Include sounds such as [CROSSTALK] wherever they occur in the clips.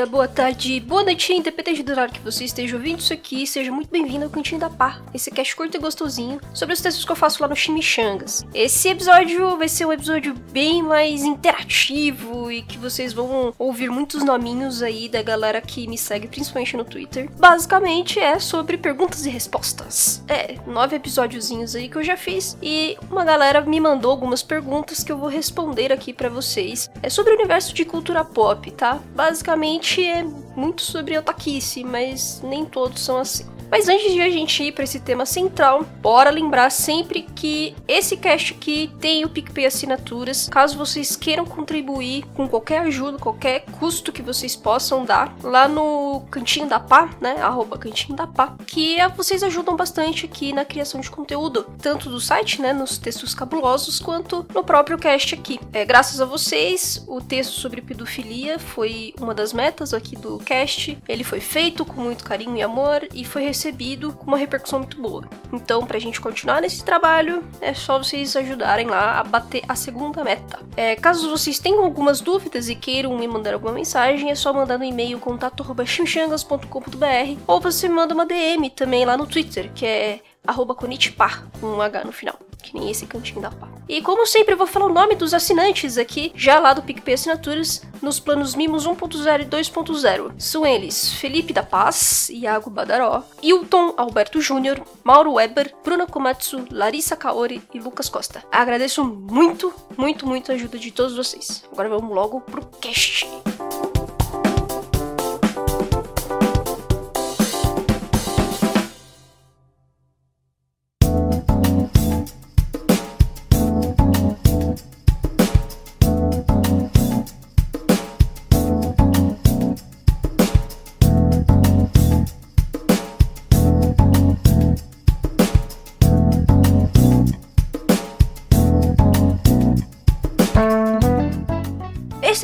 dia, boa tarde, boa noite, independente do horário que você esteja ouvindo isso aqui, seja muito bem-vindo ao Cantinho da Pá, esse cast curto e gostosinho sobre os textos que eu faço lá no Chimichangas. Esse episódio vai ser um episódio bem mais interativo e que vocês vão ouvir muitos nominhos aí da galera que me segue, principalmente no Twitter. Basicamente é sobre perguntas e respostas. É, nove episódiozinhos aí que eu já fiz e uma galera me mandou algumas perguntas que eu vou responder aqui para vocês. É sobre o universo de cultura pop, tá? Basicamente é muito sobre otakice, mas nem todos são assim. Mas antes de a gente ir para esse tema central, bora lembrar sempre que esse cast aqui tem o PicPay Assinaturas. Caso vocês queiram contribuir com qualquer ajuda, qualquer custo que vocês possam dar, lá no Cantinho da Pá, né? Arroba Cantinho da Pá, que vocês ajudam bastante aqui na criação de conteúdo, tanto do site, né? Nos textos cabulosos, quanto no próprio cast aqui. É, graças a vocês, o texto sobre pedofilia foi uma das metas aqui do cast. Ele foi feito com muito carinho e amor e foi recebido com uma repercussão muito boa. Então, pra gente continuar nesse trabalho, é só vocês ajudarem lá a bater a segunda meta. É, caso vocês tenham algumas dúvidas e queiram me mandar alguma mensagem, é só mandar no e-mail contato.chimchangas.com.br ou você manda uma DM também lá no Twitter, que é arroba Konitipá, com um H no final que nem esse cantinho da pá. E como sempre, eu vou falar o nome dos assinantes aqui, já lá do PicPay Assinaturas, nos planos Mimos 1.0 e 2.0. São eles Felipe da Paz, Iago Badaró, Hilton Alberto Júnior, Mauro Weber, Bruna Komatsu, Larissa Kaori e Lucas Costa. Agradeço muito, muito, muito a ajuda de todos vocês. Agora vamos logo pro cast.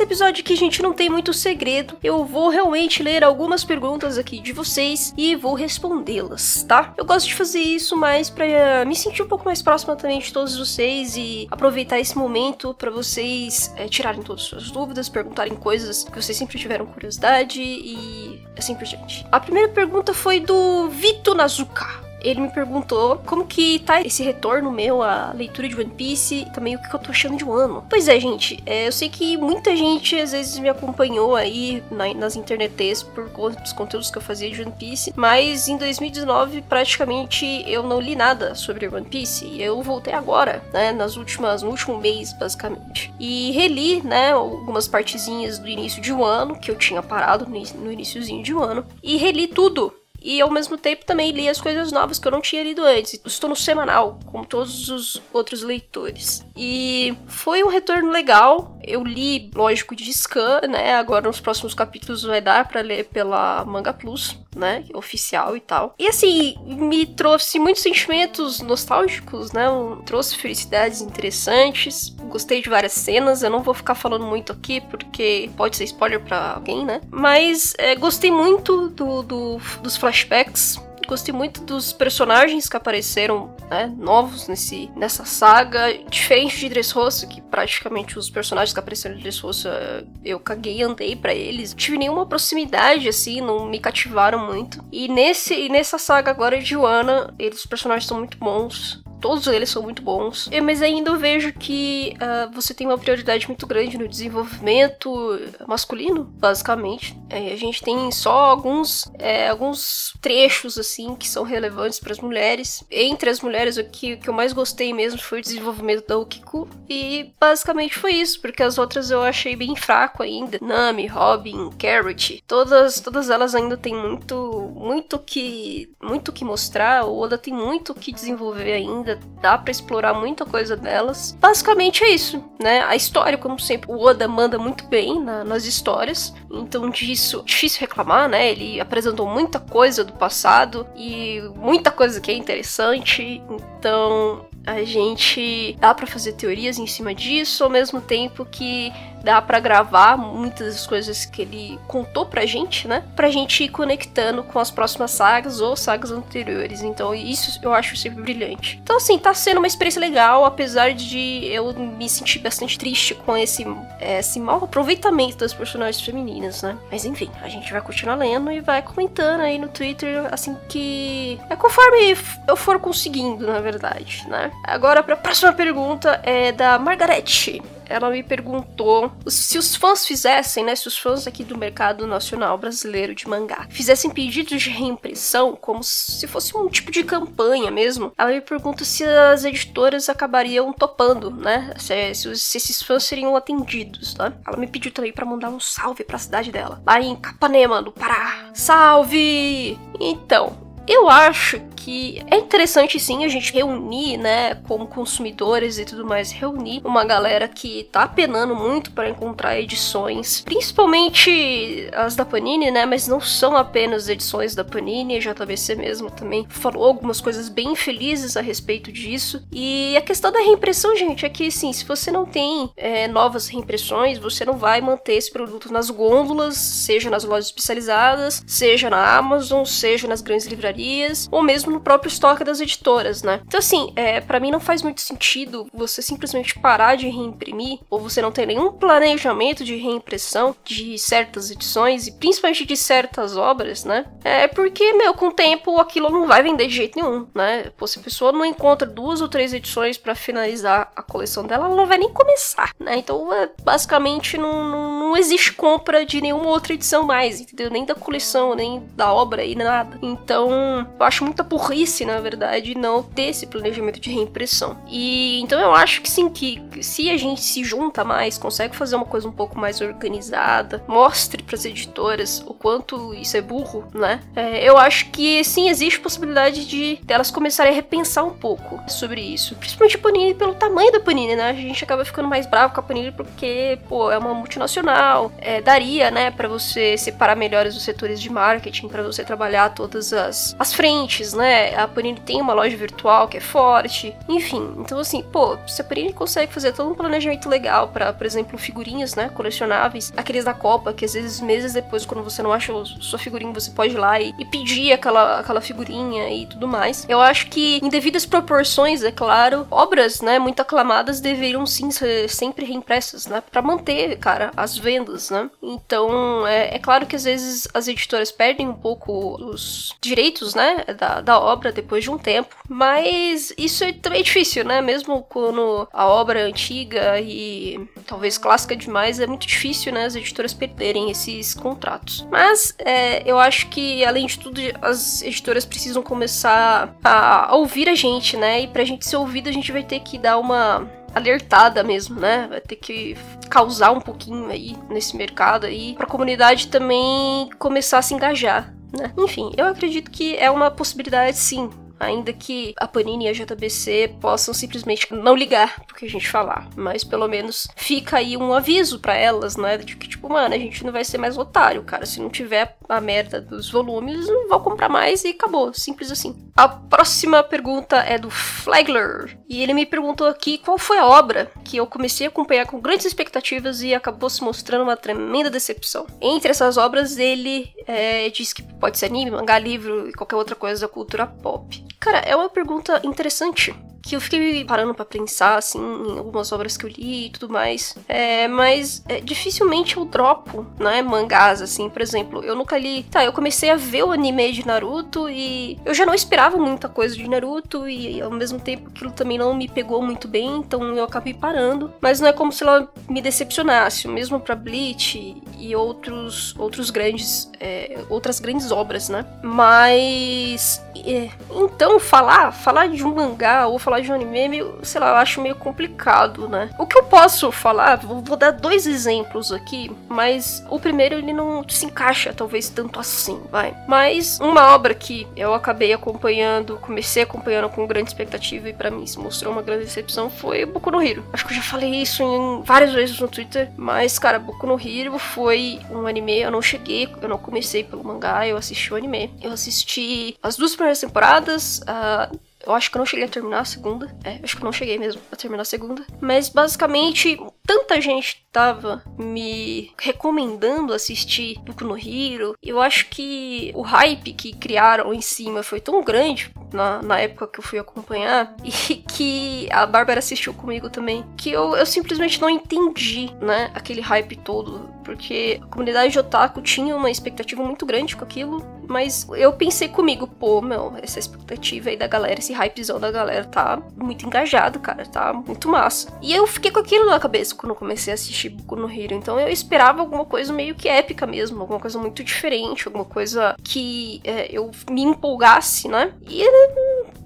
Episódio aqui, gente, não tem muito segredo. Eu vou realmente ler algumas perguntas aqui de vocês e vou respondê-las, tá? Eu gosto de fazer isso mais para me sentir um pouco mais próxima também de todos vocês e aproveitar esse momento para vocês é, tirarem todas as suas dúvidas, perguntarem coisas que vocês sempre tiveram curiosidade e assim por diante. A primeira pergunta foi do Vito Nazuka ele me perguntou como que tá esse retorno meu à leitura de One Piece também o que eu tô achando de um ano. Pois é, gente, é, eu sei que muita gente às vezes me acompanhou aí na, nas internets por conta dos conteúdos que eu fazia de One Piece, mas em 2019 praticamente eu não li nada sobre One Piece e eu voltei agora, né, nas últimas, no último mês basicamente. E reli, né, algumas partezinhas do início de um ano, que eu tinha parado no, no iníciozinho de um ano, e reli tudo e ao mesmo tempo também li as coisas novas que eu não tinha lido antes. Estou no semanal, como todos os outros leitores. E foi um retorno legal. Eu li, lógico, de scan, né? Agora nos próximos capítulos vai dar para ler pela Manga Plus, né? Oficial e tal. E assim, me trouxe muitos sentimentos nostálgicos, né? Trouxe felicidades interessantes. Gostei de várias cenas. Eu não vou ficar falando muito aqui porque pode ser spoiler para alguém, né? Mas é, gostei muito do, do dos flashbacks gostei muito dos personagens que apareceram, né, novos nesse, nessa saga, diferente de Dressrosa, que praticamente os personagens que apareceram em Dressrosa eu caguei e andei para eles. Não tive nenhuma proximidade, assim, não me cativaram muito. E nesse e nessa saga agora de Joana, eles, os personagens são muito bons. Todos eles são muito bons. Mas ainda eu vejo que uh, você tem uma prioridade muito grande no desenvolvimento masculino, basicamente. É, a gente tem só alguns, é, alguns trechos, assim, que são relevantes para as mulheres. Entre as mulheres, o que, que eu mais gostei mesmo foi o desenvolvimento da Ukiku. E basicamente foi isso, porque as outras eu achei bem fraco ainda. Nami, Robin, Carrot, todas, todas elas ainda têm muito, muito que, muito que mostrar. O Oda tem muito que desenvolver ainda ainda dá para explorar muita coisa delas. Basicamente é isso, né? A história, como sempre, o Oda manda muito bem na, nas histórias, então disso difícil reclamar, né? Ele apresentou muita coisa do passado e muita coisa que é interessante, então a gente dá para fazer teorias em cima disso, ao mesmo tempo que dá para gravar muitas das coisas que ele contou pra gente, né? Pra gente ir conectando com as próximas sagas ou sagas anteriores. Então, isso eu acho sempre brilhante. Então, assim, tá sendo uma experiência legal, apesar de eu me sentir bastante triste com esse, esse mau aproveitamento das personagens femininas, né? Mas enfim, a gente vai continuar lendo e vai comentando aí no Twitter assim que. É conforme eu for conseguindo, na verdade, né? Agora, pra próxima pergunta é da Margarete ela me perguntou se os fãs fizessem, né, se os fãs aqui do mercado nacional brasileiro de mangá fizessem pedidos de reimpressão, como se fosse um tipo de campanha mesmo. Ela me pergunta se as editoras acabariam topando, né, se, se, se esses fãs seriam atendidos, tá? Ela me pediu também para mandar um salve para a cidade dela, lá em Capanema, no Pará. Salve! Então, eu acho que é interessante sim a gente reunir, né, como consumidores e tudo mais, reunir uma galera que tá penando muito para encontrar edições, principalmente as da Panini, né, mas não são apenas edições da Panini, a JBC mesmo também falou algumas coisas bem felizes a respeito disso. E a questão da reimpressão, gente, é que sim, se você não tem é, novas reimpressões, você não vai manter esse produto nas gôndolas, seja nas lojas especializadas, seja na Amazon, seja nas grandes livrarias livrarias ou mesmo no próprio estoque das editoras, né? Então, assim, é, para mim não faz muito sentido você simplesmente parar de reimprimir ou você não ter nenhum planejamento de reimpressão de certas edições e principalmente de certas obras, né? É porque, meu, com o tempo aquilo não vai vender de jeito nenhum, né? Pô, se a pessoa não encontra duas ou três edições para finalizar a coleção dela, ela não vai nem começar, né? Então, é, basicamente, não, não, não existe compra de nenhuma outra edição mais, entendeu? Nem da coleção, nem da obra e nada. Então, eu acho muita burrice, na verdade, não ter esse planejamento de reimpressão. E então eu acho que sim, que se a gente se junta mais, consegue fazer uma coisa um pouco mais organizada, mostre para as editoras o quanto isso é burro, né? É, eu acho que sim, existe possibilidade de delas começarem a repensar um pouco sobre isso. Principalmente a Panini pelo tamanho da Panini, né? A gente acaba ficando mais bravo com a Panini porque, pô, é uma multinacional. É, daria, né, para você separar melhor os setores de marketing, para você trabalhar todas as as frentes, né? A Panini tem uma loja virtual que é forte, enfim. Então, assim, pô, se a Panini consegue fazer todo um planejamento legal para, por exemplo, figurinhas, né? Colecionáveis, aqueles da Copa, que às vezes meses depois, quando você não acha sua figurinha, você pode ir lá e, e pedir aquela, aquela figurinha e tudo mais. Eu acho que, em devidas proporções, é claro, obras, né, muito aclamadas deveriam sim ser sempre reimpressas, né? Pra manter, cara, as vendas, né? Então, é, é claro que às vezes as editoras perdem um pouco os direitos né, da, da obra depois de um tempo. Mas isso é também difícil, né? Mesmo quando a obra é antiga e talvez clássica demais, é muito difícil, né, as editoras perderem esses contratos. Mas é, eu acho que, além de tudo, as editoras precisam começar a, ouvir a gente, né? E pra gente ser ouvido, a gente vai ter que dar uma alertada mesmo, né? Vai ter que causar um pouquinho aí nesse mercado aí para a comunidade também começar a se engajar né? Enfim, eu acredito que é uma possibilidade sim ainda que a Panini e a JBC possam simplesmente não ligar pro que a gente falar, mas pelo menos fica aí um aviso para elas, né, de que tipo, mano, a gente não vai ser mais otário, cara, se não tiver a merda dos volumes, não vão comprar mais e acabou, simples assim. A próxima pergunta é do Flagler, e ele me perguntou aqui qual foi a obra que eu comecei a acompanhar com grandes expectativas e acabou se mostrando uma tremenda decepção. Entre essas obras, ele é, diz que pode ser anime, mangá, livro e qualquer outra coisa da cultura pop. Cara, é uma pergunta interessante que eu fiquei parando para pensar, assim, em algumas obras que eu li e tudo mais. É, mas é, dificilmente eu dropo, né, mangás, assim, por exemplo. Eu nunca li. Tá, eu comecei a ver o anime de Naruto e eu já não esperava muita coisa de Naruto e ao mesmo tempo aquilo também não me pegou muito bem, então eu acabei parando. Mas não é como se ela me decepcionasse, mesmo para Bleach e outros, outros grandes, é, outras grandes obras, né? Mas. É, então, falar, falar de um mangá ou falar falar de um anime é meio, sei lá, eu acho meio complicado, né? O que eu posso falar, vou, vou dar dois exemplos aqui, mas o primeiro ele não se encaixa talvez tanto assim, vai. Mas uma obra que eu acabei acompanhando, comecei acompanhando com grande expectativa e para mim se mostrou uma grande decepção foi Boku no Hero. Acho que eu já falei isso em várias vezes no Twitter, mas cara, Boku no Hero foi um anime, eu não cheguei, eu não comecei pelo mangá, eu assisti o anime. Eu assisti as duas primeiras temporadas, uh, eu acho que eu não cheguei a terminar a segunda. É, acho que eu não cheguei mesmo a terminar a segunda. Mas basicamente, tanta gente tava me recomendando assistir Boku no Hero, eu acho que o hype que criaram em cima foi tão grande na, na época que eu fui acompanhar. [LAUGHS] E que a Bárbara assistiu comigo também, que eu, eu simplesmente não entendi, né, aquele hype todo, porque a comunidade de otaku tinha uma expectativa muito grande com aquilo, mas eu pensei comigo, pô, meu, essa expectativa aí da galera, esse hypezão da galera tá muito engajado, cara, tá muito massa. E eu fiquei com aquilo na cabeça quando comecei a assistir Boku no Hero, então eu esperava alguma coisa meio que épica mesmo, alguma coisa muito diferente, alguma coisa que é, eu me empolgasse, né? E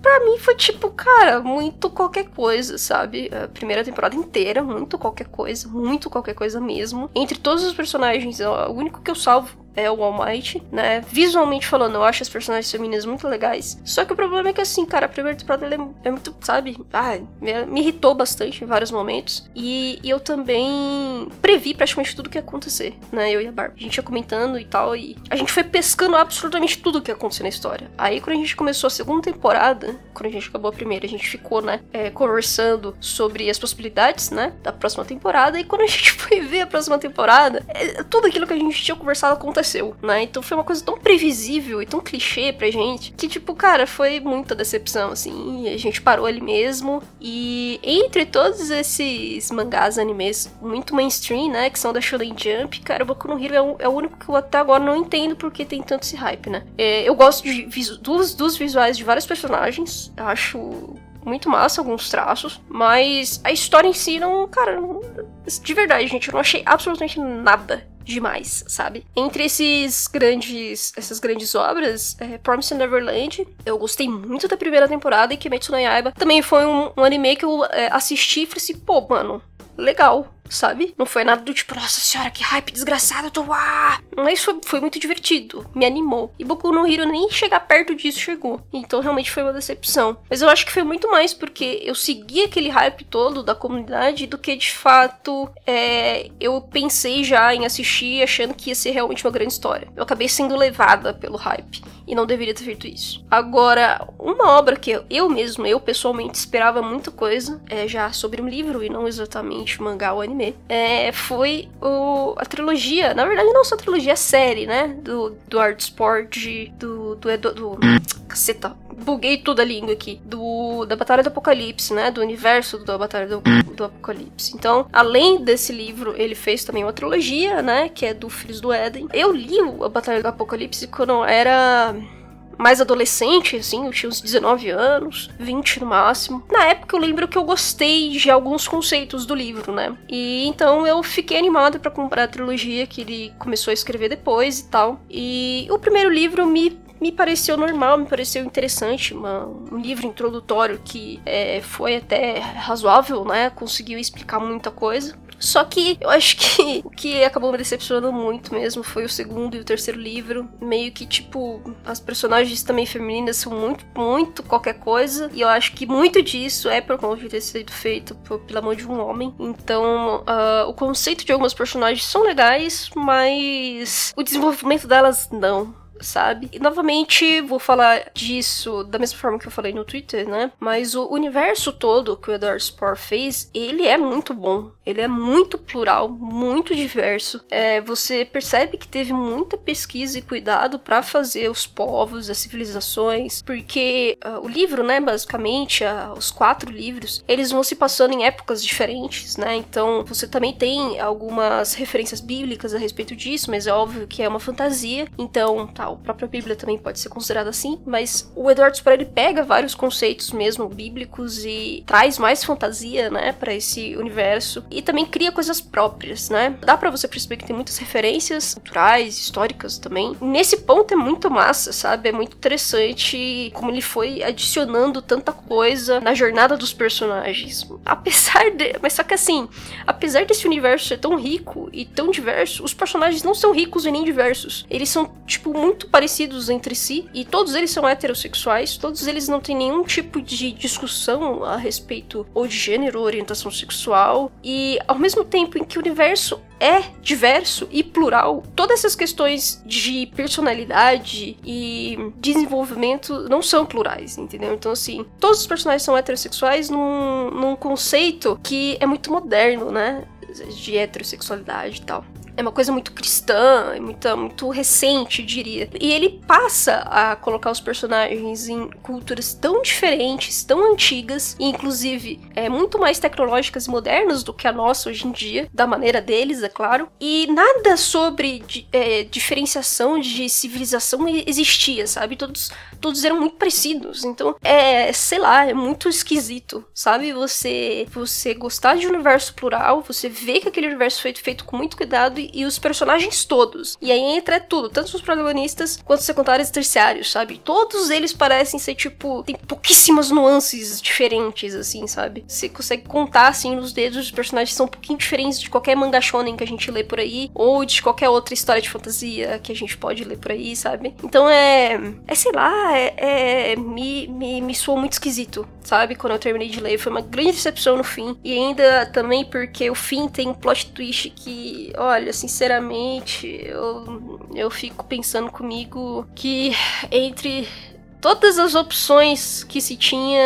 pra mim foi tipo, cara, muito qualquer coisa, sabe? A primeira temporada inteira, muito qualquer coisa, muito qualquer coisa mesmo. Entre todos os personagens, o único que eu salvo é o All Might, né? Visualmente falando, eu acho as personagens femininas muito legais. Só que o problema é que, assim, cara, a primeira temporada é, é, muito, sabe? Ah, me, me, irritou bastante em vários momentos. E, e, eu também previ praticamente tudo que ia acontecer, né? Eu e a Barbie. A gente ia comentando e tal, e a gente foi pescando absolutamente tudo que ia acontecer na história. Aí, quando a gente começou a segunda temporada, quando a gente acabou a primeira, a gente ficou, né, é, conversando sobre as possibilidades, né, da próxima temporada. E quando a gente [LAUGHS] foi ver a próxima temporada, é, tudo aquilo que a gente tinha conversado aconteceu aconteceu, né? Então foi uma coisa tão previsível e tão clichê pra gente que, tipo, cara, foi muita decepção, assim. a gente parou ali mesmo. E entre todos esses mangás, animes muito mainstream, né? Que são da Shonen Jump, cara, o Boku no Hero é o, é o único que eu até agora não entendo porque tem tanto esse hype, né? É, eu gosto de, dos, dos visuais de vários personagens. Acho muito massa alguns traços, mas a história em si não, cara, de verdade, gente, eu não achei absolutamente nada demais, sabe? Entre esses grandes, essas grandes obras, é, Promised Neverland, eu gostei muito da primeira temporada e Kimetsu no Yaiba também foi um, um anime que eu é, assisti e falei assim, pô, mano, legal sabe? Não foi nada do tipo, nossa senhora, que hype desgraçado, eu tô. Ah! Mas foi, foi muito divertido, me animou. E Boku no Hero nem chegar perto disso chegou. Então realmente foi uma decepção. Mas eu acho que foi muito mais porque eu segui aquele hype todo da comunidade do que de fato é, eu pensei já em assistir achando que ia ser realmente uma grande história. Eu acabei sendo levada pelo hype e não deveria ter feito isso. Agora, uma obra que eu mesmo, eu pessoalmente esperava muita coisa, é já sobre um livro e não exatamente mangá ou anime, é, foi o, a trilogia, na verdade não só a trilogia, a série, né, do, do Art Sport, do, do, do, do caceta, buguei toda a língua aqui, do, da Batalha do Apocalipse, né, do universo da Batalha do, do Apocalipse. Então, além desse livro, ele fez também uma trilogia, né, que é do Filhos do Éden. Eu li a Batalha do Apocalipse quando eu era mais adolescente, assim, eu tinha uns 19 anos, 20 no máximo. Na época eu lembro que eu gostei de alguns conceitos do livro, né? E então eu fiquei animada para comprar a trilogia que ele começou a escrever depois e tal. E o primeiro livro me me pareceu normal, me pareceu interessante, uma, um livro introdutório que é, foi até razoável, né? Conseguiu explicar muita coisa. Só que eu acho que [LAUGHS] o que acabou me decepcionando muito mesmo foi o segundo e o terceiro livro. Meio que, tipo, as personagens também femininas são muito, muito qualquer coisa. E eu acho que muito disso é por conta de ter sido feito pela mão de um homem. Então, uh, o conceito de algumas personagens são legais, mas o desenvolvimento delas não sabe? E novamente vou falar disso da mesma forma que eu falei no Twitter, né? Mas o universo todo que o Edward Spore fez, ele é muito bom. Ele é muito plural, muito diverso. É, você percebe que teve muita pesquisa e cuidado para fazer os povos, as civilizações, porque uh, o livro, né, basicamente, uh, os quatro livros, eles vão se passando em épocas diferentes, né? Então você também tem algumas referências bíblicas a respeito disso, mas é óbvio que é uma fantasia. Então, tá, a própria Bíblia também pode ser considerada assim, mas o Edward Spore ele pega vários conceitos mesmo bíblicos e traz mais fantasia, né, para esse universo e também cria coisas próprias, né? Dá para você perceber que tem muitas referências culturais, históricas também. Nesse ponto é muito massa, sabe? É muito interessante como ele foi adicionando tanta coisa na jornada dos personagens. Apesar de, mas só que assim, apesar desse universo ser tão rico e tão diverso, os personagens não são ricos e nem diversos. Eles são tipo muito muito parecidos entre si e todos eles são heterossexuais, todos eles não têm nenhum tipo de discussão a respeito ou de gênero ou orientação sexual e ao mesmo tempo em que o universo é diverso e plural, todas essas questões de personalidade e desenvolvimento não são plurais, entendeu? Então, assim, todos os personagens são heterossexuais num, num conceito que é muito moderno, né? de heterossexualidade e tal é uma coisa muito cristã, muito, muito recente, diria. E ele passa a colocar os personagens em culturas tão diferentes, tão antigas, e inclusive é, muito mais tecnológicas e modernas do que a nossa hoje em dia, da maneira deles, é claro. E nada sobre é, diferenciação de civilização existia, sabe? Todos, todos eram muito parecidos. Então, é, sei lá, é muito esquisito, sabe? Você, você gostar de um universo plural, você vê que aquele universo foi feito com muito cuidado e, os personagens todos. E aí entra tudo, tanto os protagonistas quanto os secundários e terciários, sabe? Todos eles parecem ser, tipo, tem pouquíssimas nuances diferentes, assim, sabe? Você consegue contar, assim, nos dedos os personagens são um pouquinho diferentes de qualquer manga shonen que a gente lê por aí, ou de qualquer outra história de fantasia que a gente pode ler por aí, sabe? Então é. É, sei lá, é. é me, me, me soou muito esquisito, sabe? Quando eu terminei de ler. Foi uma grande decepção no fim. E ainda também porque o fim tem um plot twist que, olha, sinceramente, eu, eu fico pensando comigo que entre todas as opções que se tinha,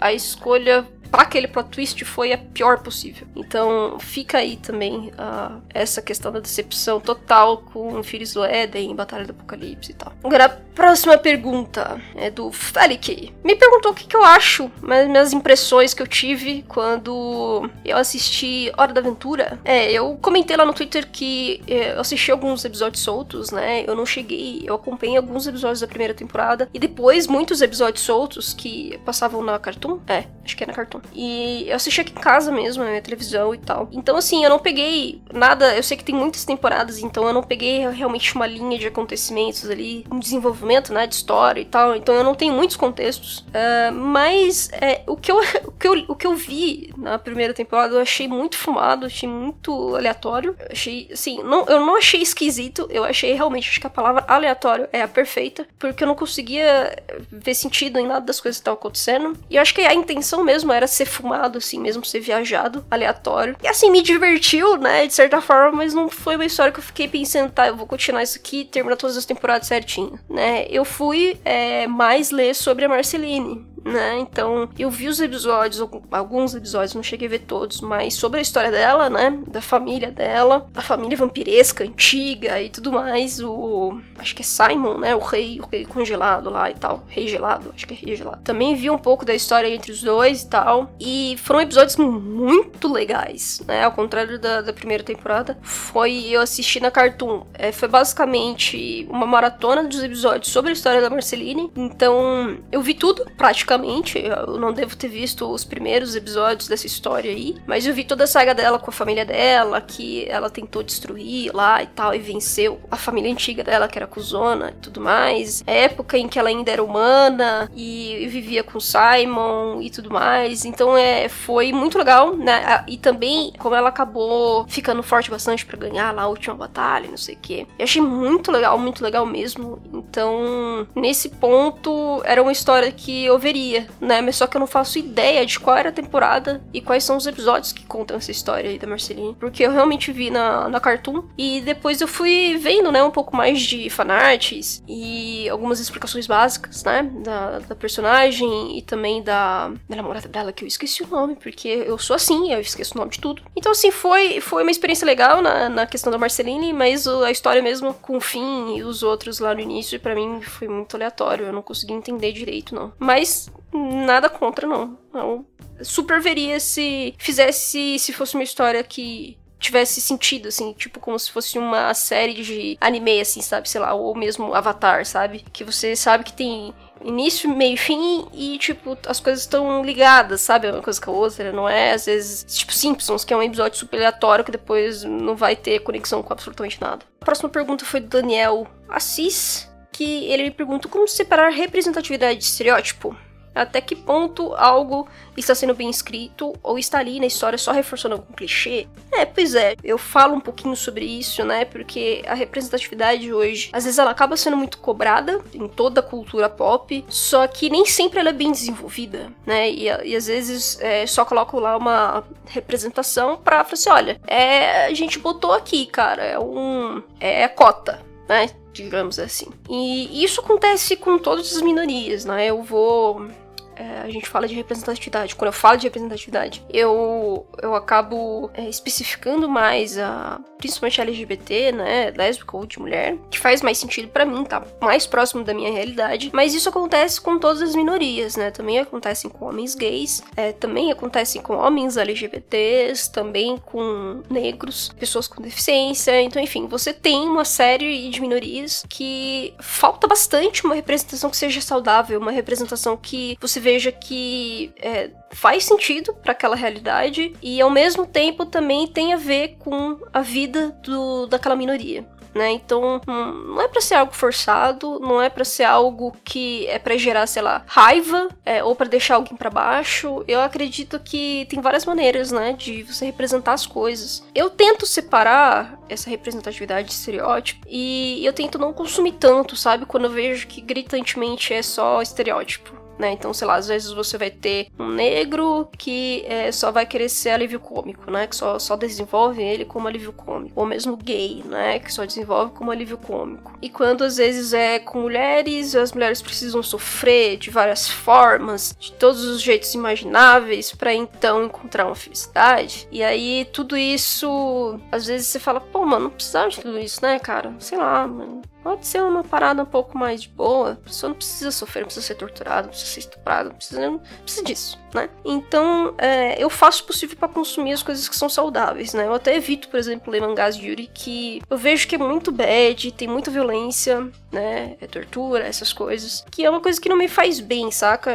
a escolha para aquele plot twist foi a pior possível. Então fica aí também uh, essa questão da decepção total com Filhos do Éden, Batalha do Apocalipse e tal. Agora, a próxima pergunta é do Felic. Me perguntou o que, que eu acho, mas minhas impressões que eu tive quando eu assisti Hora da Aventura. É, eu comentei lá no Twitter que é, eu assisti alguns episódios soltos, né? Eu não cheguei, eu acompanhei alguns episódios da primeira temporada e depois muitos episódios soltos que passavam na Cartoon. É, acho que é na Cartoon. E eu assisti aqui em casa mesmo, na minha televisão e tal. Então, assim, eu não peguei nada. Eu sei que tem muitas temporadas, então eu não peguei realmente uma linha de acontecimentos ali, um desenvolvimento, né, de história e tal. Então eu não tenho muitos contextos. Uh, mas é, o, que eu, [LAUGHS] o, que eu, o que eu vi na primeira temporada eu achei muito fumado, achei muito aleatório. Achei, assim, não, eu não achei esquisito, eu achei realmente, acho que a palavra aleatório é a perfeita, porque eu não conseguia ver sentido em nada das coisas que estavam acontecendo. E eu acho que a intenção mesmo era ser fumado, assim, mesmo ser viajado, aleatório. E assim, me divertiu, né, de certa forma, mas não foi uma história que eu fiquei pensando, tá, eu vou continuar isso aqui, terminar todas as temporadas certinho, né. Eu fui é, mais ler sobre a Marceline, né? Então, eu vi os episódios, alguns episódios, não cheguei a ver todos, mas sobre a história dela, né? Da família dela, da família vampiresca antiga e tudo mais. O. Acho que é Simon, né? O rei, o rei congelado lá e tal. Rei gelado, acho que é rei gelado. Também vi um pouco da história entre os dois e tal. E foram episódios muito legais, né? Ao contrário da, da primeira temporada. Foi eu assisti na Cartoon. É, foi basicamente uma maratona dos episódios sobre a história da Marceline. Então, eu vi tudo, praticamente eu não devo ter visto os primeiros episódios dessa história aí, mas eu vi toda a saga dela com a família dela, que ela tentou destruir lá e tal, e venceu a família antiga dela, que era Cuzona e tudo mais. A época em que ela ainda era humana e vivia com Simon e tudo mais. Então é, foi muito legal, né? E também como ela acabou ficando forte bastante para ganhar lá a última batalha, não sei o quê. Eu achei muito legal, muito legal mesmo. Então, nesse ponto, era uma história que eu veria né? Mas só que eu não faço ideia de qual era a temporada e quais são os episódios que contam essa história aí da Marceline. Porque eu realmente vi na, na Cartoon e depois eu fui vendo, né, um pouco mais de fanarts e algumas explicações básicas, né, da, da personagem e também da, da namorada dela, que eu esqueci o nome, porque eu sou assim, eu esqueço o nome de tudo. Então, assim, foi, foi uma experiência legal na, na questão da Marceline, mas a história mesmo com o fim e os outros lá no início, para mim, foi muito aleatório. Eu não consegui entender direito, não. Mas nada contra, não. não. Super veria se fizesse, se fosse uma história que tivesse sentido, assim, tipo como se fosse uma série de anime, assim, sabe? Sei lá, ou mesmo Avatar, sabe? Que você sabe que tem início, meio e fim e, tipo, as coisas estão ligadas, sabe? Uma coisa com a outra, não é? Às vezes, tipo, Simpsons, que é um episódio super aleatório que depois não vai ter conexão com absolutamente nada. A próxima pergunta foi do Daniel Assis, que ele me pergunta como separar representatividade de estereótipo até que ponto algo está sendo bem escrito ou está ali na história só reforçando algum clichê? É, pois é, eu falo um pouquinho sobre isso, né? Porque a representatividade hoje, às vezes ela acaba sendo muito cobrada em toda a cultura pop, só que nem sempre ela é bem desenvolvida, né? E, e às vezes é, só colocam lá uma representação pra falar assim: olha, é, a gente botou aqui, cara, é um. É cota, né? Digamos assim. E isso acontece com todas as minorias, né? Eu vou é, a gente fala de representatividade, quando eu falo de representatividade, eu, eu acabo é, especificando mais a principalmente LGBT, né, lésbica ou de mulher, que faz mais sentido para mim, tá mais próximo da minha realidade. Mas isso acontece com todas as minorias, né? Também acontecem com homens gays, é, também acontecem com homens LGBTs, também com negros, pessoas com deficiência. Então, enfim, você tem uma série de minorias que falta bastante uma representação que seja saudável, uma representação que você veja que é, faz sentido para aquela realidade e ao mesmo tempo também tem a ver com a vida do, daquela minoria né? Então, hum, não é para ser algo forçado, não é para ser algo que é para gerar, sei lá, raiva é, ou para deixar alguém para baixo. Eu acredito que tem várias maneiras, né, de você representar as coisas. Eu tento separar essa representatividade de estereótipo e eu tento não consumir tanto, sabe? Quando eu vejo que gritantemente é só estereótipo né? Então, sei lá, às vezes você vai ter um negro que é, só vai querer ser alívio cômico, né? Que só, só desenvolve ele como alívio cômico. Ou mesmo gay, né? Que só desenvolve como alívio cômico. E quando às vezes é com mulheres, as mulheres precisam sofrer de várias formas, de todos os jeitos imagináveis, para então encontrar uma felicidade. E aí tudo isso, às vezes você fala, pô, mano, não precisava de tudo isso, né, cara? Sei lá, mano Pode ser uma parada um pouco mais de boa. A pessoa não precisa sofrer, não precisa ser torturada, não precisa ser estuprada, não precisa, não precisa disso, né? Então, é, eu faço o possível para consumir as coisas que são saudáveis, né? Eu até evito, por exemplo, ler mangás de Yuri que eu vejo que é muito bad, tem muita violência, né? É tortura, essas coisas. Que é uma coisa que não me faz bem, saca?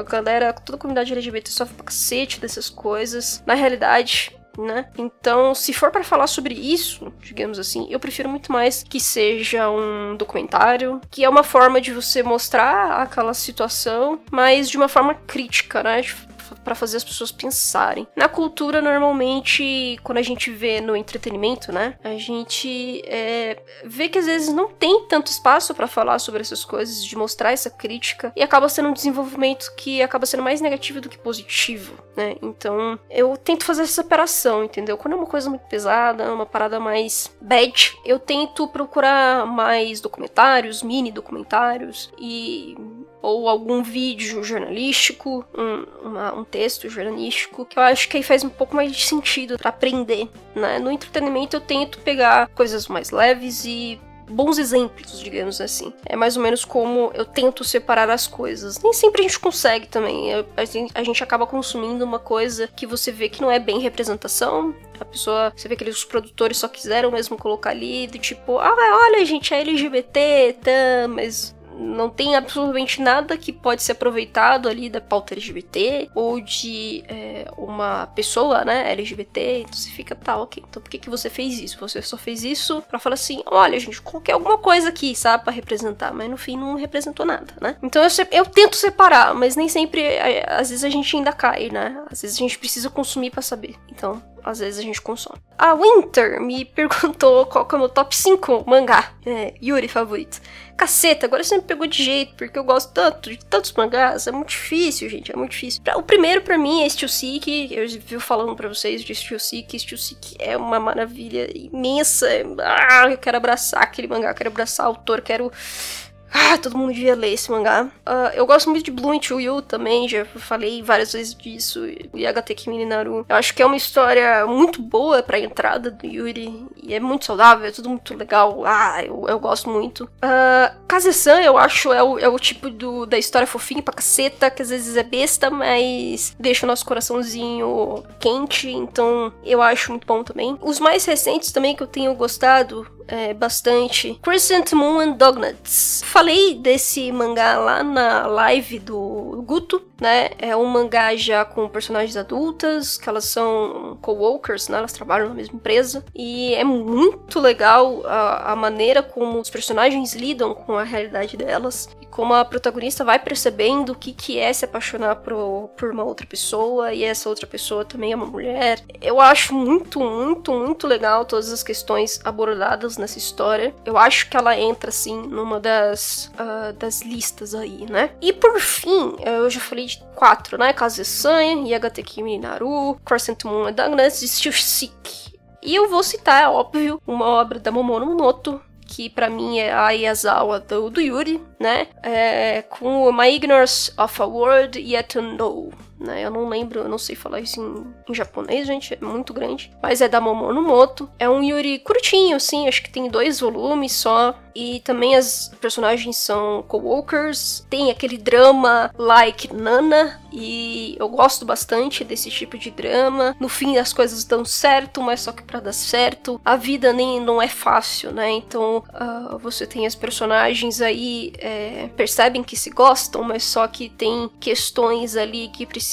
A galera, toda a comunidade LGBT sofre pra cacete dessas coisas. Na realidade, né? Então, se for para falar sobre isso, digamos assim, eu prefiro muito mais que seja um documentário, que é uma forma de você mostrar aquela situação, mas de uma forma crítica, né? Para fazer as pessoas pensarem. Na cultura, normalmente, quando a gente vê no entretenimento, né, a gente é, vê que às vezes não tem tanto espaço para falar sobre essas coisas, de mostrar essa crítica, e acaba sendo um desenvolvimento que acaba sendo mais negativo do que positivo, né? Então, eu tento fazer essa separação, entendeu? Quando é uma coisa muito pesada, uma parada mais bad, eu tento procurar mais documentários, mini documentários e ou algum vídeo jornalístico, um, uma, um texto jornalístico, que eu acho que aí faz um pouco mais de sentido para aprender, né? No entretenimento eu tento pegar coisas mais leves e bons exemplos, digamos assim. É mais ou menos como eu tento separar as coisas. Nem sempre a gente consegue também. Eu, a, gente, a, gente, acaba consumindo uma coisa que você vê que não é bem representação. A pessoa, você vê que os produtores só quiseram mesmo colocar ali, do tipo, ah, olha, gente, é LGBT, tá, mas não tem absolutamente nada que pode ser aproveitado ali da pauta LGBT ou de é, uma pessoa, né, LGBT. Então você fica, tá, ok. Então por que, que você fez isso? Você só fez isso para falar assim: olha, gente, coloquei alguma coisa aqui, sabe, para representar, mas no fim não representou nada, né? Então eu, eu tento separar, mas nem sempre, às vezes a gente ainda cai, né? Às vezes a gente precisa consumir para saber. Então às vezes a gente consome. A Winter me [LAUGHS] perguntou qual que é o meu top 5 mangá, é, Yuri favorito. Caceta, agora você me pegou de jeito, porque eu gosto tanto de tantos mangás, é muito difícil, gente, é muito difícil. O primeiro para mim é Steel Seek, eu vi falando para vocês de Steel Seek, Steel Seek é uma maravilha imensa, ah, eu quero abraçar aquele mangá, quero abraçar o autor, quero ah, todo mundo devia ler esse mangá. Uh, eu gosto muito de Bloom to You também, já falei várias vezes disso. O Yagate Kimi Naru. Eu acho que é uma história muito boa pra entrada do Yuri. E é muito saudável, é tudo muito legal. Ah, eu, eu gosto muito. Uh, Kaze-san, eu acho, é o, é o tipo do, da história fofinha pra caceta, que às vezes é besta, mas deixa o nosso coraçãozinho quente. Então, eu acho muito bom também. Os mais recentes também que eu tenho gostado é, bastante. Crescent Moon and Dognuts. Falei desse mangá lá na live do Guto, né? É um mangá já com personagens adultas, que elas são co-workers, né? Elas trabalham na mesma empresa. E é muito legal a, a maneira como os personagens lidam com a realidade delas como a protagonista vai percebendo o que, que é se apaixonar por, por uma outra pessoa e essa outra pessoa também é uma mulher. Eu acho muito, muito, muito legal todas as questões abordadas nessa história. Eu acho que ela entra, assim, numa das, uh, das listas aí, né? E por fim, eu já falei quatro, né? Kaze-san, Yagate Kimi Naru, Crescent Moon and Darkness e Sick. E eu vou citar, é óbvio, uma obra da Momono Monoto, que para mim é a Yazawa do, do Yuri, né? É, com My Ignorance of a Word Yet to Know né? Eu não lembro, eu não sei falar isso em, em, japonês, gente, é muito grande. Mas é da Momono Moto. É um Yuri curtinho, assim, acho que tem dois volumes só. E também as personagens são co-workers. Tem aquele drama like Nana. E eu gosto bastante desse tipo de drama. No fim as coisas dão certo, mas só que para dar certo, a vida nem não é fácil, né? Então uh, você tem as personagens aí é, percebem que se gostam, mas só que tem questões ali que precisam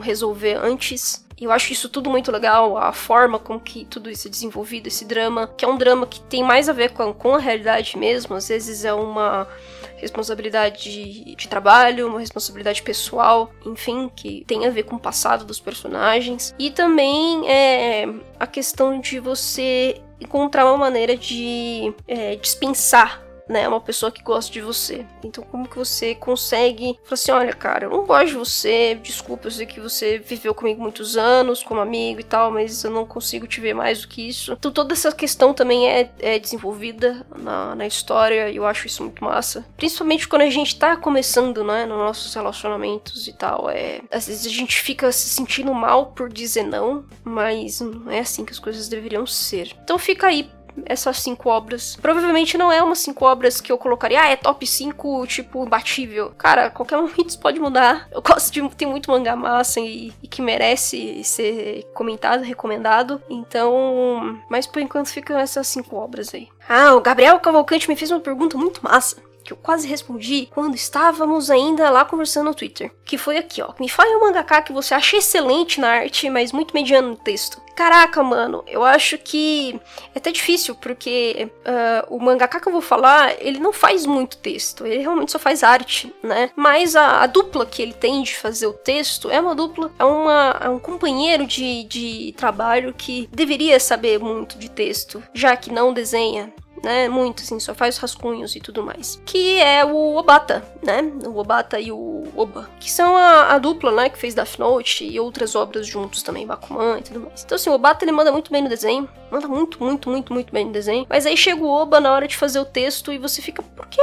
resolver antes eu acho isso tudo muito legal, a forma com que tudo isso é desenvolvido, esse drama, que é um drama que tem mais a ver com, com a realidade mesmo, às vezes é uma responsabilidade de, de, trabalho, uma responsabilidade pessoal, enfim, que tem a ver com o passado dos personagens. E também é a questão de você encontrar uma maneira de é, dispensar né, uma pessoa que gosta de você. Então, como que você consegue falar assim: olha, cara, eu não gosto de você, desculpa, eu sei que você viveu comigo muitos anos, como amigo e tal, mas eu não consigo te ver mais do que isso. Então, toda essa questão também é, é desenvolvida na, na história e eu acho isso muito massa. Principalmente quando a gente tá começando, né, nos nossos relacionamentos e tal. É, às vezes a gente fica se sentindo mal por dizer não, mas não é assim que as coisas deveriam ser. Então, fica aí essas cinco obras. Provavelmente não é umas cinco obras que eu colocaria, ah, é top 5, tipo, imbatível. Cara, qualquer [LAUGHS] momento isso pode mudar. Eu gosto de. Tem muito mangá massa e, e que merece ser comentado, recomendado. Então. Mas por enquanto ficam essas cinco obras aí. Ah, o Gabriel Cavalcante me fez uma pergunta muito massa que eu quase respondi quando estávamos ainda lá conversando no Twitter. Que foi aqui, ó. Me fale um mangaka que você acha excelente na arte, mas muito mediano no texto. Caraca, mano, eu acho que é até difícil, porque uh, o mangaka que eu vou falar, ele não faz muito texto, ele realmente só faz arte, né? Mas a, a dupla que ele tem de fazer o texto é uma dupla, é, uma, é um companheiro de, de trabalho que deveria saber muito de texto, já que não desenha, né? Muito, assim, só faz rascunhos e tudo mais. Que é o Obata, né? O Obata e o Oba. Que são a, a dupla, né? Que fez Death Note e outras obras juntos também, Bakuman e tudo mais. Então, assim, o Obata ele manda muito bem no desenho. Manda muito, muito, muito, muito bem no desenho. Mas aí chega o Oba na hora de fazer o texto e você fica, por quê?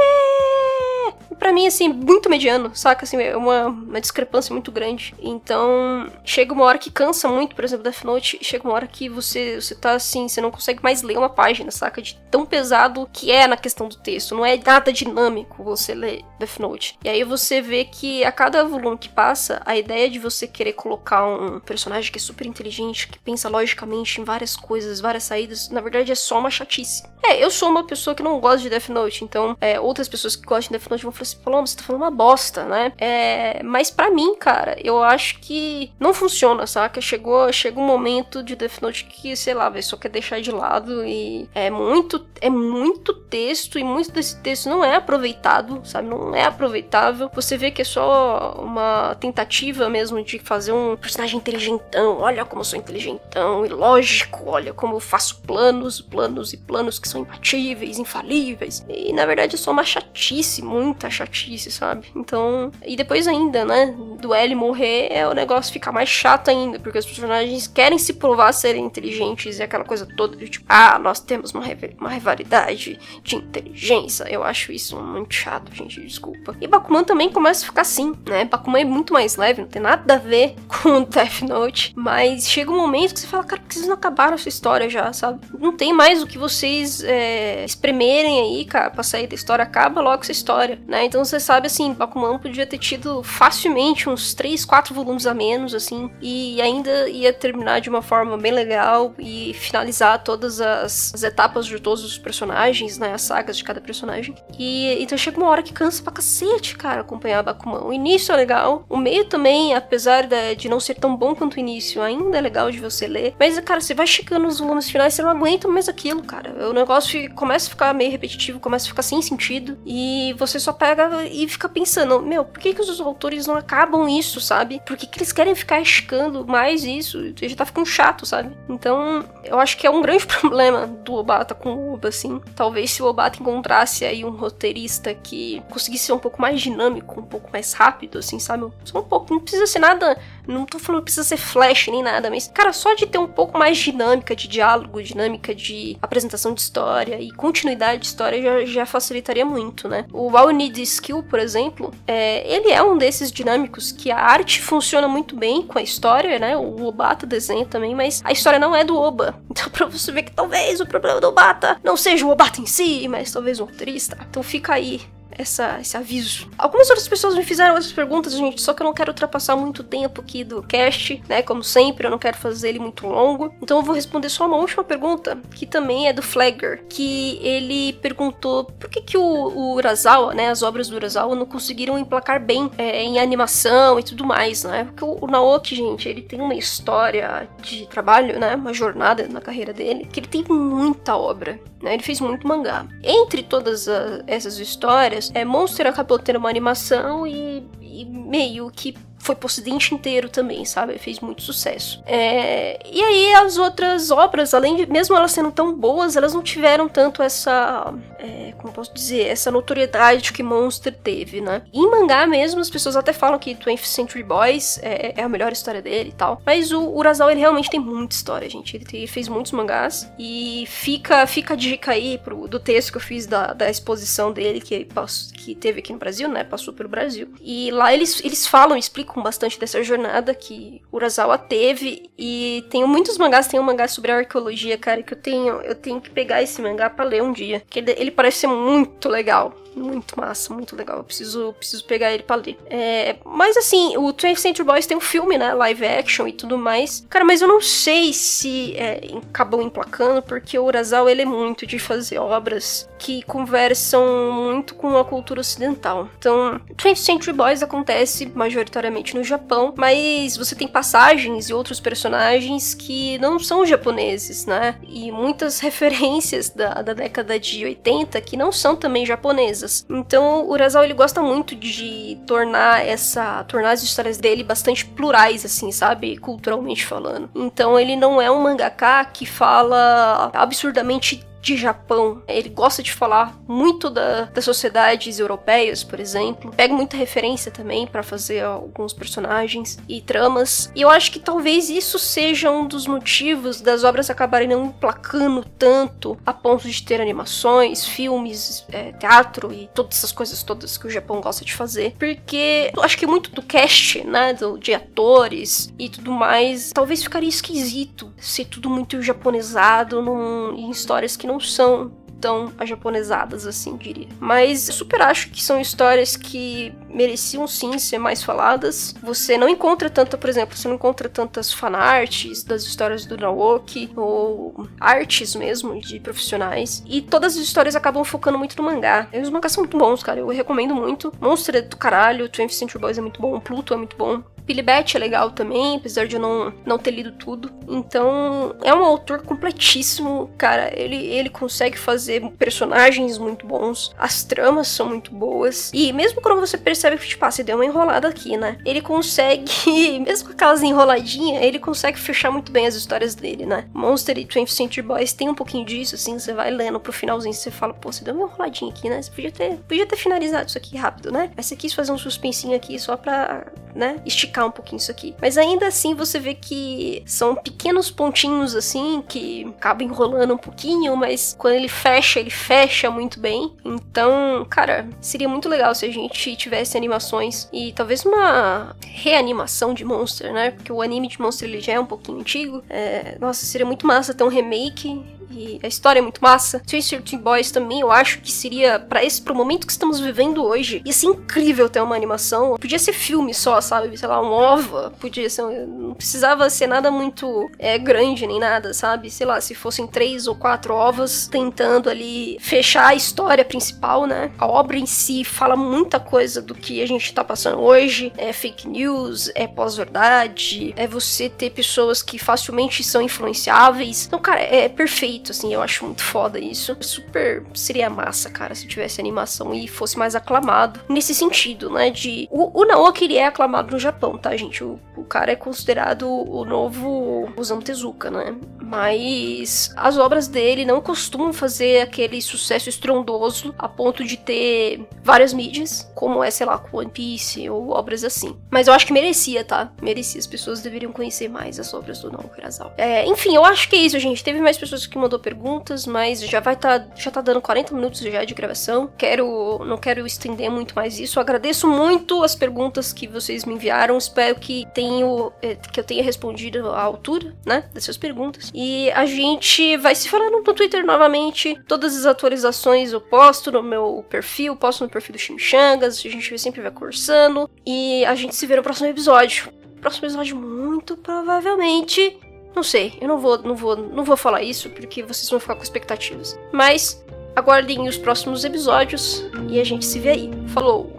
Pra mim, assim, muito mediano, saca? Assim, é uma, uma discrepância muito grande. Então, chega uma hora que cansa muito, por exemplo, Death Note. Chega uma hora que você, você tá assim, você não consegue mais ler uma página, saca? De tão pesado que é na questão do texto. Não é nada dinâmico você ler Death Note. E aí você vê que a cada volume que passa, a ideia de você querer colocar um personagem que é super inteligente, que pensa logicamente em várias coisas, várias saídas, na verdade é só uma chatice. É, eu sou uma pessoa que não gosta de Death Note, então é, outras pessoas que gostam de Death Note vão falar assim, Paloma, você tá falando uma bosta, né? É, mas para mim, cara, eu acho que não funciona, saca? Chegou, chega um momento de Death Note que, sei lá, você só quer deixar de lado e é muito, é muito texto e muito desse texto não é aproveitado, sabe? Não é aproveitável. Você vê que é só uma tentativa mesmo de fazer um personagem inteligentão. Olha como eu sou inteligentão e lógico, olha como eu faço planos, planos e planos que são imbatíveis, infalíveis. E na verdade é só uma chatice, muita chatice, sabe? Então, e depois ainda, né, do L morrer, é o negócio ficar mais chato ainda, porque os personagens querem se provar serem inteligentes e aquela coisa toda de tipo, ah, nós temos uma, uma rivalidade de inteligência. Eu acho isso muito chato, gente, desculpa. E Bakuman também começa a ficar assim, né? Bakuman é muito mais leve, não tem nada a ver [LAUGHS] com Death Note, mas chega um momento que você fala, cara, que vocês não acabaram essa história já, sabe? Não tem mais o que vocês é, espremerem aí, cara, pra sair da história, acaba logo essa história, né? Então você sabe, assim, Bakuman podia ter tido facilmente uns 3, 4 volumes a menos, assim, e ainda ia terminar de uma forma bem legal e finalizar todas as, as etapas de todos os personagens, né? As sagas de cada personagem. E então chega uma hora que cansa pra cacete, cara, acompanhar Bakuman. O início é legal, o meio também, apesar de, de não ser tão bom quanto o início, ainda é legal de você ler. Mas, cara, você vai chegando nos volumes finais, você não aguenta mais aquilo, cara. O negócio começa a ficar meio repetitivo, começa a ficar sem sentido. E você só pega e fica pensando, meu, por que, que os autores não acabam isso, sabe? Por que, que eles querem ficar esticando mais isso? Já tá ficando chato, sabe? Então, eu acho que é um grande [LAUGHS] problema do Obata com o Oba, assim. Talvez se o Obata encontrasse aí um roteirista que conseguisse ser um pouco mais dinâmico, um pouco mais rápido, assim, sabe? Só um pouco, não precisa ser nada, não tô falando que precisa ser flash nem nada, mas, cara, só de ter um pouco mais dinâmica de diálogo, dinâmica de apresentação de história e continuidade de história já, já facilitaria muito, né? O All Need Skill, por exemplo, é, ele é um desses dinâmicos que a arte funciona muito bem com a história, né? O Obata desenha também, mas a história não é do Oba. [LAUGHS] Então, pra você ver que talvez o problema do Obata não seja o Obata em si, mas talvez o roteirista. Então fica aí essa, esse aviso. Algumas outras pessoas me fizeram outras perguntas, gente, só que eu não quero ultrapassar muito tempo aqui do cast, né? Como sempre, eu não quero fazer ele muito longo. Então eu vou responder só uma última pergunta, que também é do Flagger, que ele perguntou por que, que o, o Urasawa, né? As obras do Urasawa não conseguiram emplacar bem é, em animação e tudo mais, né? Porque o, o Naoki, gente, ele tem uma história de trabalho, né? Uma jornada na carreira dele, que ele tem muita obra, né? Ele fez muito mangá. Entre todas a, essas histórias, é, Monster acabou tendo uma animação e, e meio que foi pro ocidente inteiro também, sabe? Fez muito sucesso. É, e aí as outras obras, além de, mesmo elas sendo tão boas, elas não tiveram tanto essa, é, como posso dizer, essa notoriedade que Monster teve, né? Em mangá mesmo, as pessoas até falam que 20th Century Boys é, é a melhor história dele e tal. Mas o Urasawa, ele realmente tem muita história, gente. Ele, fez muitos mangás. E fica, fica a dica aí pro, do texto que eu fiz da, da exposição dele, que, que teve aqui no Brasil, né? Passou pelo Brasil. E lá eles, eles falam, explicam com bastante dessa jornada que Urasawa teve. E tenho muitos mangás, tem um mangá sobre arqueologia, cara, que eu tenho, eu tenho que pegar esse mangá para ler um dia, que ele, ele parece ser muito legal muito massa, muito legal. Eu preciso, preciso pegar ele pra ler. É, mas assim, o 20th Century Boys tem um filme, né? Live action e tudo mais. Cara, mas eu não sei se é, acabou emplacando, porque o Urasawa ele é muito de fazer obras que conversam muito com a cultura ocidental. Então, 20th Century Boys acontece majoritariamente no Japão, mas você tem passagens e outros personagens que não são japoneses, né? E muitas [LAUGHS] referências da, da década de 80 que não são também japonesas coisas. Então, o Urasawa ele gosta muito de tornar essa, tornar as histórias dele bastante plurais assim, sabe, culturalmente falando. Então, ele não é um mangaka que fala absurdamente de Japão. Ele gosta de falar muito da, das sociedades europeias, por exemplo. Pega muita referência também para fazer alguns personagens e tramas. E eu acho que talvez isso seja um dos motivos das obras acabarem não emplacando tanto a ponto de ter animações, filmes, é, teatro e todas essas coisas todas que o Japão gosta de fazer. Porque eu acho que muito do cast, né, do, de atores e tudo mais, talvez ficaria esquisito ser tudo muito japonesado num, em histórias que não são tão japonesadas, assim, diria. Mas eu super acho que são histórias que mereciam sim ser mais faladas. Você não encontra tanta, por exemplo, você não encontra tantas fanarts das histórias do Naoki, ou artes mesmo de profissionais. E todas as histórias acabam focando muito no mangá. E os mangás são muito bons, cara. Eu recomendo muito. Monster é do caralho, 20th Century Boys é muito bom, Pluto é muito bom. Pilibet é legal também, apesar de eu não, não ter lido tudo. Então, é um autor completíssimo, cara. Ele, ele consegue fazer personagens muito bons, as tramas são muito boas. E mesmo quando você percebe que, tipo, ah, você deu uma enrolada aqui, né? Ele consegue, [LAUGHS] mesmo com aquelas enroladinhas, ele consegue fechar muito bem as histórias dele, né? Monster e 20th Century Boys tem um pouquinho disso, assim, você vai lendo pro finalzinho, você fala, pô, você deu uma enroladinha aqui, né? Você podia ter, podia ter finalizado isso aqui rápido, né? Mas você quis fazer um suspensinho aqui só pra, né, esticar um pouquinho isso aqui. Mas ainda assim você vê que são pequenos pontinhos assim que acabam enrolando um pouquinho, mas quando ele fecha, ele fecha muito bem. Então, cara, seria muito legal se a gente tivesse animações e talvez uma reanimação de Monster, né? Porque o anime de Monster ele já é um pouquinho antigo. É, nossa, seria muito massa ter um remake e a história é muito massa. Twister Team Boys também, eu acho que seria para esse pro momento que estamos vivendo hoje. Ia ser incrível ter uma animação. Podia ser filme só, sabe? Sei lá, um OVA. Podia ser. Não precisava ser nada muito é, grande nem nada, sabe? Sei lá, se fossem três ou quatro ovas tentando ali fechar a história principal, né? A obra em si fala muita coisa do que a gente tá passando hoje. É fake news, é pós-verdade, é você ter pessoas que facilmente são influenciáveis. Então, cara, é perfeito assim, eu acho muito foda isso. Super seria massa, cara, se tivesse animação e fosse mais aclamado nesse sentido, né? De. O, o Naoki ele é aclamado no Japão, tá, gente? O, o cara é considerado o novo Osamu Tezuka, né? Mas as obras dele não costumam fazer aquele sucesso estrondoso a ponto de ter várias mídias, como é, sei lá, One Piece ou obras assim. Mas eu acho que merecia, tá? Merecia. As pessoas deveriam conhecer mais as obras do Naoki Urasawa. É, enfim, eu acho que é isso, gente. Teve mais pessoas que mandou perguntas, mas já vai tá, já tá dando 40 minutos já de gravação. Quero, não quero estender muito mais isso. Agradeço muito as perguntas que vocês me enviaram. Espero que tenho, é, que eu tenha respondido à altura, né, dessas perguntas. E a gente vai se falando no Twitter novamente. Todas as atualizações eu posto no meu perfil, posto no perfil do Chimichangas. A gente sempre vai conversando. E a gente se vê no próximo episódio. Próximo episódio, muito provavelmente. Não sei, eu não vou, não vou, não vou falar isso porque vocês vão ficar com expectativas. Mas aguardem os próximos episódios e a gente se vê aí. Falou!